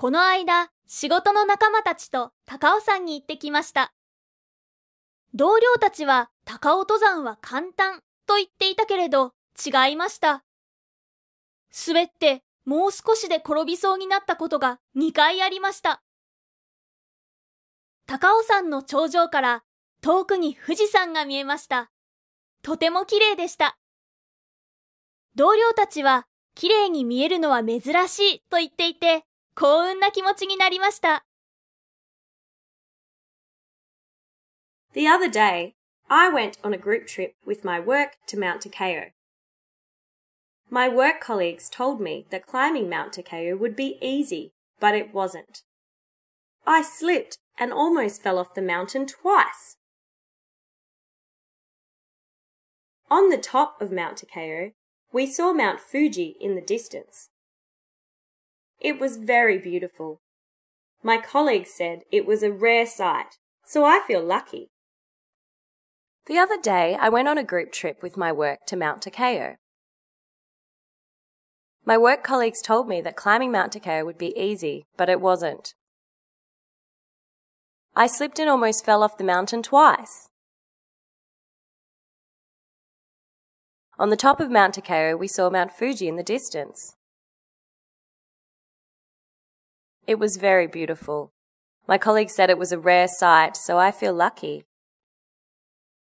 この間、仕事の仲間たちと高尾山に行ってきました。同僚たちは高尾登山は簡単と言っていたけれど違いました。滑ってもう少しで転びそうになったことが2回ありました。高尾山の頂上から遠くに富士山が見えました。とても綺麗でした。同僚たちは綺麗に見えるのは珍しいと言っていて幸運な気持ちになりました。The other day, I went on a group trip with my work to Mount Takao. My work colleagues told me that climbing Mount Takao would be easy, but it wasn't. I slipped and almost fell off the mountain twice. On the top of Mount Takao, we saw Mount Fuji in the distance. It was very beautiful. My colleagues said it was a rare sight, so I feel lucky. The other day, I went on a group trip with my work to Mount Takao. My work colleagues told me that climbing Mount Takao would be easy, but it wasn't. I slipped and almost fell off the mountain twice. On the top of Mount Takao, we saw Mount Fuji in the distance. It was very beautiful. My colleagues said it was a rare sight, so I feel lucky.